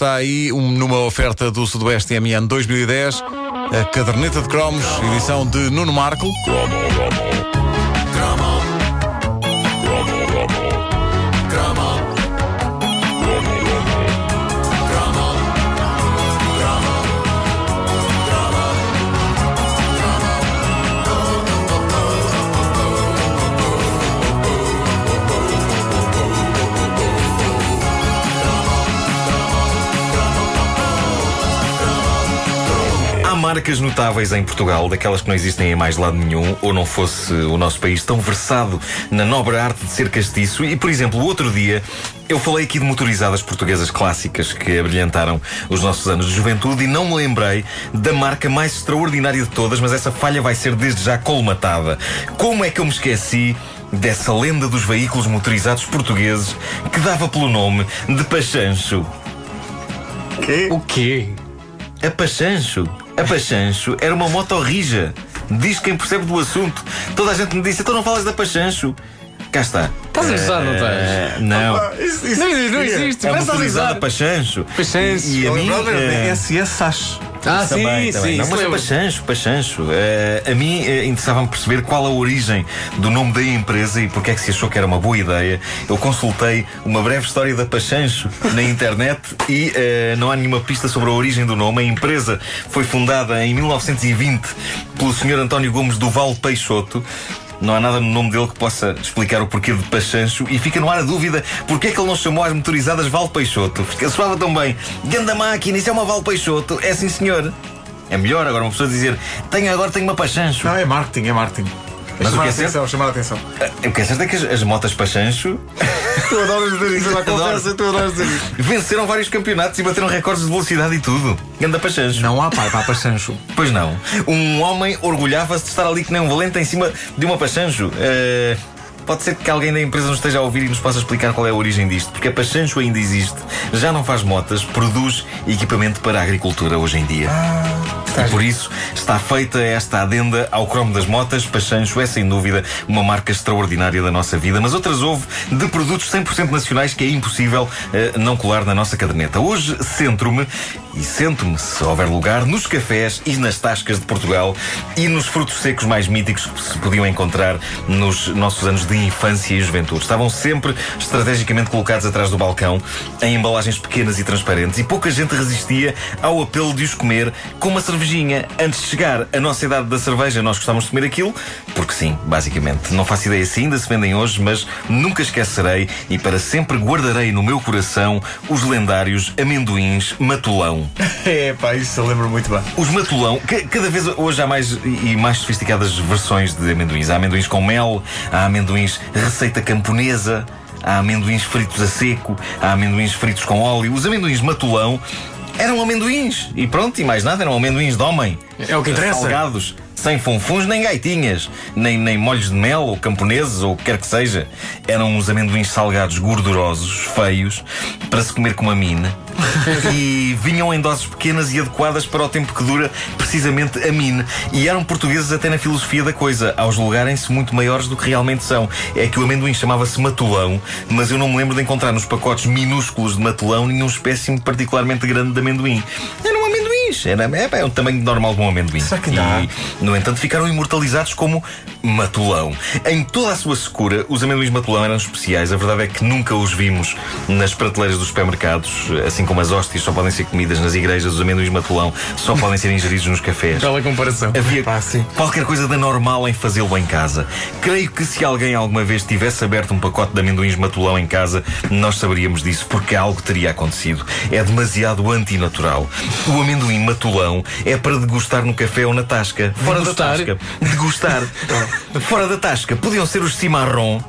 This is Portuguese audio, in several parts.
está aí um- numa oferta do Sudoeste MN 2010, a caderneta de cromos, edição de Nuno Marco. Marcas notáveis em Portugal, daquelas que não existem em mais lado nenhum, ou não fosse o nosso país tão versado na nobre arte de ser castiço. E, por exemplo, o outro dia eu falei aqui de motorizadas portuguesas clássicas que abrilhantaram os nossos anos de juventude e não me lembrei da marca mais extraordinária de todas, mas essa falha vai ser desde já colmatada. Como é que eu me esqueci? Dessa lenda dos veículos motorizados portugueses que dava pelo nome de Pachancho. O quê? A Pachancho. A Pachancho era uma moto rija. Diz quem percebe do assunto. Toda a gente me disse, então não falas da Pachancho. Cá está. Estás a gozar, não estás? Eh, Não. Não, não existe. É Começa a motorizada alisar. Pachancho. Pachancho. E a mim... eh, SS Sash. Ah, também, sim, também. sim. Não, mas. Pachancho, Pachancho. Eh, a mim eh, interessava-me perceber qual a origem do nome da empresa e porque é que se achou que era uma boa ideia. Eu consultei uma breve história da Pachancho na internet e eh, não há nenhuma pista sobre a origem do nome. A empresa foi fundada em 1920 pelo Sr. António Gomes Duval Peixoto. Não há nada no nome dele que possa explicar o porquê de Pachancho e fica no ar a dúvida porque é que ele não chamou as motorizadas Val Peixoto. Fica soava tão bem. Ganda máquina, isso é uma Val Peixoto. É sim, senhor. É melhor agora uma pessoa dizer tenho, agora tenho uma Pachancho. Não, é marketing, é marketing. Mas o chamar que é a certo? atenção, chamar a atenção. O que é certo é que as, as motas Pachancho Tu adoras dizer isso, na conversa, tu adoras dizer isso. venceram vários campeonatos e bateram recordes de velocidade e tudo. Ganda Pachancho. Não há pai para a Pachancho. Pois não. Um homem orgulhava-se de estar ali que nem um valente em cima de uma Pachancho. Eh, Pode ser que alguém da empresa nos esteja a ouvir e nos possa explicar qual é a origem disto, porque a Pachancho ainda existe, já não faz motas, produz equipamento para a agricultura hoje em dia. E por isso está feita esta adenda ao cromo das motas. Pachancho é sem dúvida uma marca extraordinária da nossa vida, mas outras houve de produtos 100% nacionais que é impossível eh, não colar na nossa caderneta. Hoje centro-me e sento-me, se houver lugar, nos cafés e nas tascas de Portugal e nos frutos secos mais míticos que se podiam encontrar nos nossos anos de infância e juventude. Estavam sempre estrategicamente colocados atrás do balcão, em embalagens pequenas e transparentes, e pouca gente resistia ao apelo de os comer com uma cervejinha. Antes de chegar à nossa idade da cerveja, nós gostávamos de comer aquilo, porque sim, basicamente. Não faço ideia se ainda se vendem hoje, mas nunca esquecerei e para sempre guardarei no meu coração os lendários amendoins matulão. É pá, isso eu lembro muito bem. Os matulão, ca- cada vez hoje há mais e mais sofisticadas versões de amendoins. Há amendoins com mel, há amendoins receita camponesa, há amendoins fritos a seco, há amendoins fritos com óleo. Os amendoins matulão eram amendoins. E pronto, e mais nada, eram amendoins de homem. É o que interessa. Salgados, sem funfuns nem gaitinhas, nem, nem molhos de mel ou camponeses ou o que quer que seja. Eram uns amendoins salgados gordurosos, feios, para se comer com uma mina. e vinham em doses pequenas e adequadas para o tempo que dura precisamente a mine. E eram portugueses até na filosofia da coisa, ao julgarem-se muito maiores do que realmente são. É que o amendoim chamava-se matulão, mas eu não me lembro de encontrar nos pacotes minúsculos de matulão nenhum espécime particularmente grande de amendoim. Amendoins, era, é, é um tamanho normal de um amendoim. Será que há? E, no entanto, ficaram imortalizados como matulão. Em toda a sua secura, os amendoins matulão eram especiais. A verdade é que nunca os vimos nas prateleiras dos supermercados, assim como as hóstias só podem ser comidas nas igrejas, os amendoins matulão só podem ser ingeridos nos cafés. Bela comparação. Havia sim. qualquer coisa de anormal em fazê-lo em casa. Creio que se alguém alguma vez tivesse aberto um pacote de amendoins matulão em casa, nós saberíamos disso, porque algo teria acontecido. É demasiado antinatural. O amendoim matulão é para degustar no café ou na tasca. Fora Degustar? da tasca. Degustar. Fora da tasca. Podiam ser os cimarrón.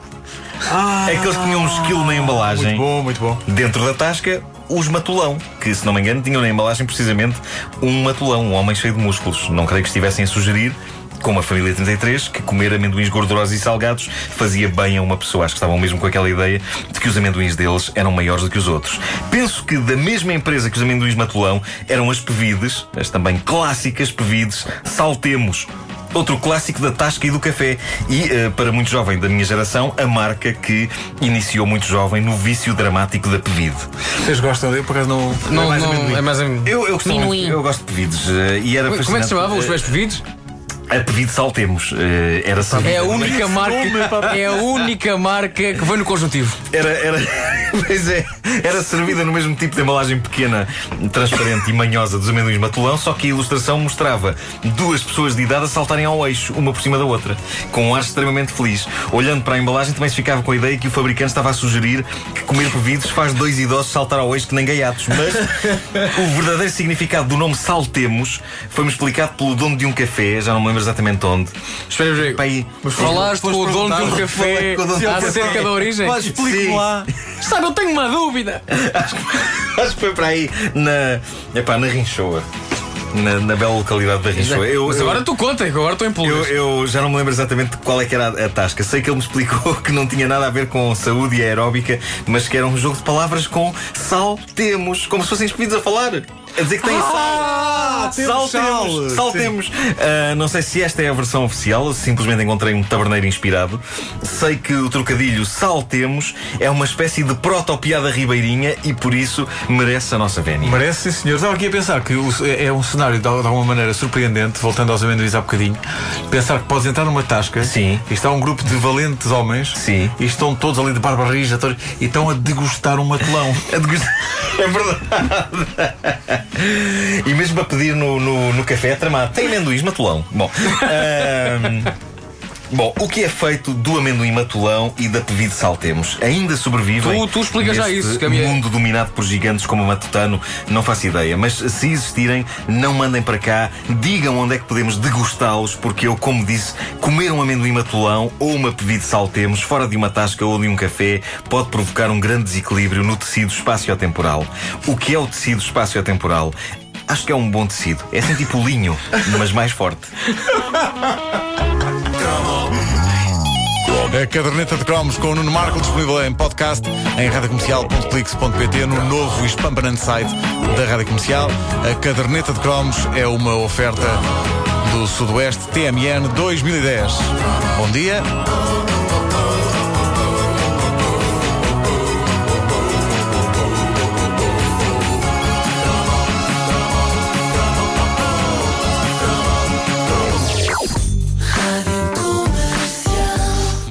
Aqueles que tinham um esquilo na embalagem. Muito bom, muito bom. Dentro da tasca, os matulão, que se não me engano tinham na embalagem precisamente um matulão, um homem cheio de músculos. Não creio que estivessem a sugerir, como a família 33, que comer amendoins gordurosos e salgados fazia bem a uma pessoa. Acho que estavam mesmo com aquela ideia de que os amendoins deles eram maiores do que os outros. Penso que da mesma empresa que os amendoins matulão eram as pevides, as também clássicas pevides, saltemos. Outro clássico da tasca e do café. E, eh, para muito jovem da minha geração, a marca que iniciou muito jovem no vício dramático da Pevide. Vocês gostam dele? Por acaso não. Não, mais não, amendoim. é mais um. Eu, eu, gosto muito- eu gosto de Pevides. eh, e era Como é que se chamavam os Eh, pés A Pevide Saltemos. eh, era sabida. É a única marca. É a única marca que foi no conjuntivo. Era, era, pois é, era servida no mesmo tipo de embalagem pequena, transparente e manhosa dos amendoins matulão, só que a ilustração mostrava duas pessoas de idade a saltarem ao eixo, uma por cima da outra, com um ar extremamente feliz. Olhando para a embalagem, também se ficava com a ideia que o fabricante estava a sugerir que comer pevidos faz dois idosos saltar ao eixo que nem gaiatos. Mas o verdadeiro significado do nome Saltemos foi-me explicado pelo dono de um café, já não me lembro exatamente onde. Espera aí. Aí. Falaste com o dono de um café um acerca da origem? Mas explique-me Sim. lá. Sabe, eu tenho uma dúvida. Acho que foi para aí na. Epá, na Rinchoa. Na, na bela localidade da Rinchoa. Eu, Mas eu- agora tu conta, agora estou em eu, pulgas. eu já não me lembro exatamente qual é que era a, a tasca. Sei que ele me explicou que não tinha nada a ver com saúde e aeróbica, mas que era um jogo de palavras com sal temos, como se fossem espíritos a falar. A dizer que tem Ah, sal. temos sal. Saltemos, saltemos. Ah, não sei se esta é a versão oficial ou se simplesmente encontrei um taberneiro inspirado. Sei que o trocadilho saltemos é uma espécie de proto-piada ribeirinha e por isso merece a nossa vénia. Merece, sim, senhor. Estava aqui a pensar que o- é um cenário de, al- de alguma maneira surpreendente, voltando aos amendoins há bocadinho. Pensar que podes entrar numa tasca Sim. e está um grupo de valentes homens Sim. e estão todos ali de barba rija e estão a degustar um matelão. A degustar- É verdade. E mesmo a pedir no, no, no café tramado. Tem amendoins matulão. Bom. Bom, o que é feito do amendoim matulão e da pevide saltemos? Ainda sobrevivem? Tu- tu explica já neste isso, minha- mundo dominado por gigantes como o matutano? Não faço ideia, mas se existirem, não mandem para cá, digam onde é que podemos degustá-los, porque eu, como disse, comer um amendoim matulão ou uma pevide saltemos fora de uma tasca ou de um café pode provocar um grande desequilíbrio no tecido espaciotemporal. O que é o tecido espaciotemporal? Acho que é um bom tecido. É assim tipo linho, mas mais forte. A caderneta de cromos com o Nuno Marco disponível em podcast em radiocomercial.clix.pt no novo e espampanante site da Rádio Comercial. A caderneta de cromos é uma oferta do Sudoeste TMN 2010. Bom dia.